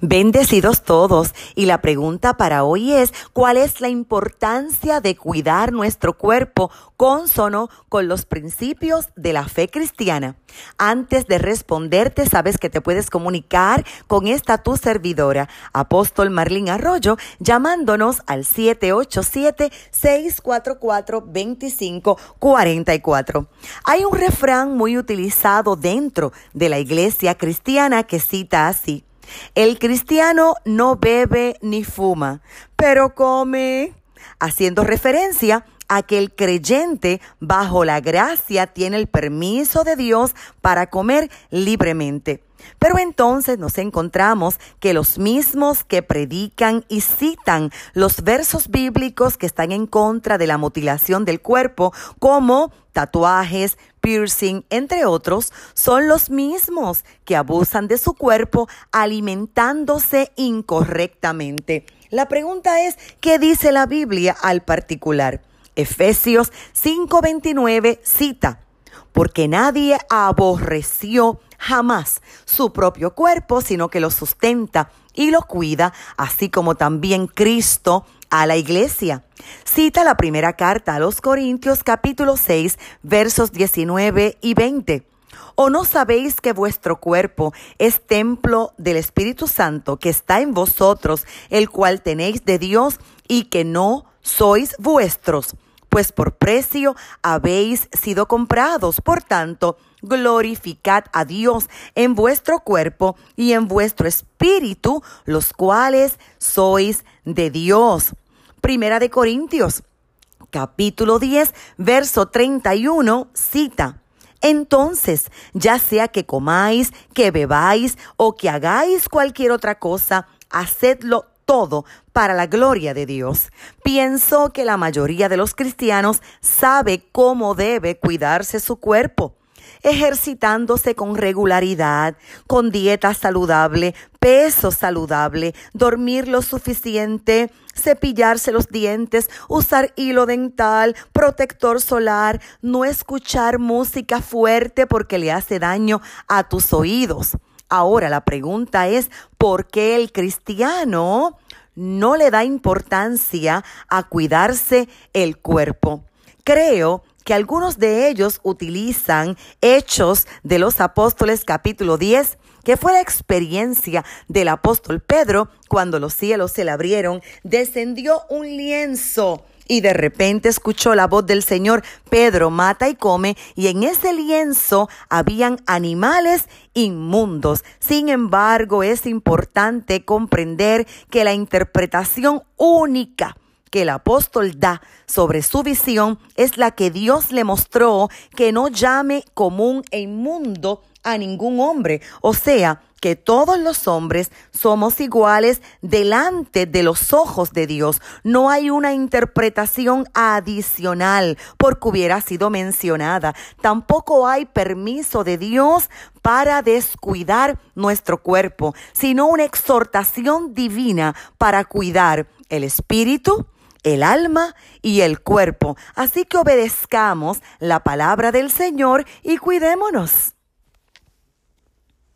Bendecidos todos. Y la pregunta para hoy es, ¿cuál es la importancia de cuidar nuestro cuerpo consono con los principios de la fe cristiana? Antes de responderte, sabes que te puedes comunicar con esta tu servidora, apóstol Marlín Arroyo, llamándonos al 787-644-2544. Hay un refrán muy utilizado dentro de la iglesia cristiana que cita así. El cristiano no bebe ni fuma, pero come, haciendo referencia a que el creyente bajo la gracia tiene el permiso de Dios para comer libremente. Pero entonces nos encontramos que los mismos que predican y citan los versos bíblicos que están en contra de la mutilación del cuerpo, como tatuajes, piercing, entre otros, son los mismos que abusan de su cuerpo alimentándose incorrectamente. La pregunta es, ¿qué dice la Biblia al particular? Efesios 5:29 cita, porque nadie aborreció jamás su propio cuerpo, sino que lo sustenta y lo cuida, así como también Cristo a la iglesia. Cita la primera carta a los Corintios capítulo 6 versos 19 y 20. ¿O no sabéis que vuestro cuerpo es templo del Espíritu Santo que está en vosotros, el cual tenéis de Dios y que no sois vuestros? Pues por precio habéis sido comprados. Por tanto, glorificad a Dios en vuestro cuerpo y en vuestro espíritu, los cuales sois de Dios. Primera de Corintios, capítulo 10, verso 31, cita. Entonces, ya sea que comáis, que bebáis o que hagáis cualquier otra cosa, hacedlo todo para la gloria de Dios. Pienso que la mayoría de los cristianos sabe cómo debe cuidarse su cuerpo ejercitándose con regularidad, con dieta saludable, peso saludable, dormir lo suficiente, cepillarse los dientes, usar hilo dental, protector solar, no escuchar música fuerte porque le hace daño a tus oídos. Ahora la pregunta es, ¿por qué el cristiano no le da importancia a cuidarse el cuerpo? Creo que algunos de ellos utilizan Hechos de los Apóstoles capítulo 10, que fue la experiencia del apóstol Pedro cuando los cielos se le abrieron, descendió un lienzo y de repente escuchó la voz del Señor, Pedro mata y come, y en ese lienzo habían animales inmundos. Sin embargo, es importante comprender que la interpretación única que el apóstol da sobre su visión es la que Dios le mostró que no llame común e inmundo a ningún hombre. O sea, que todos los hombres somos iguales delante de los ojos de Dios. No hay una interpretación adicional porque hubiera sido mencionada. Tampoco hay permiso de Dios para descuidar nuestro cuerpo, sino una exhortación divina para cuidar el espíritu, el alma y el cuerpo. Así que obedezcamos la palabra del Señor y cuidémonos.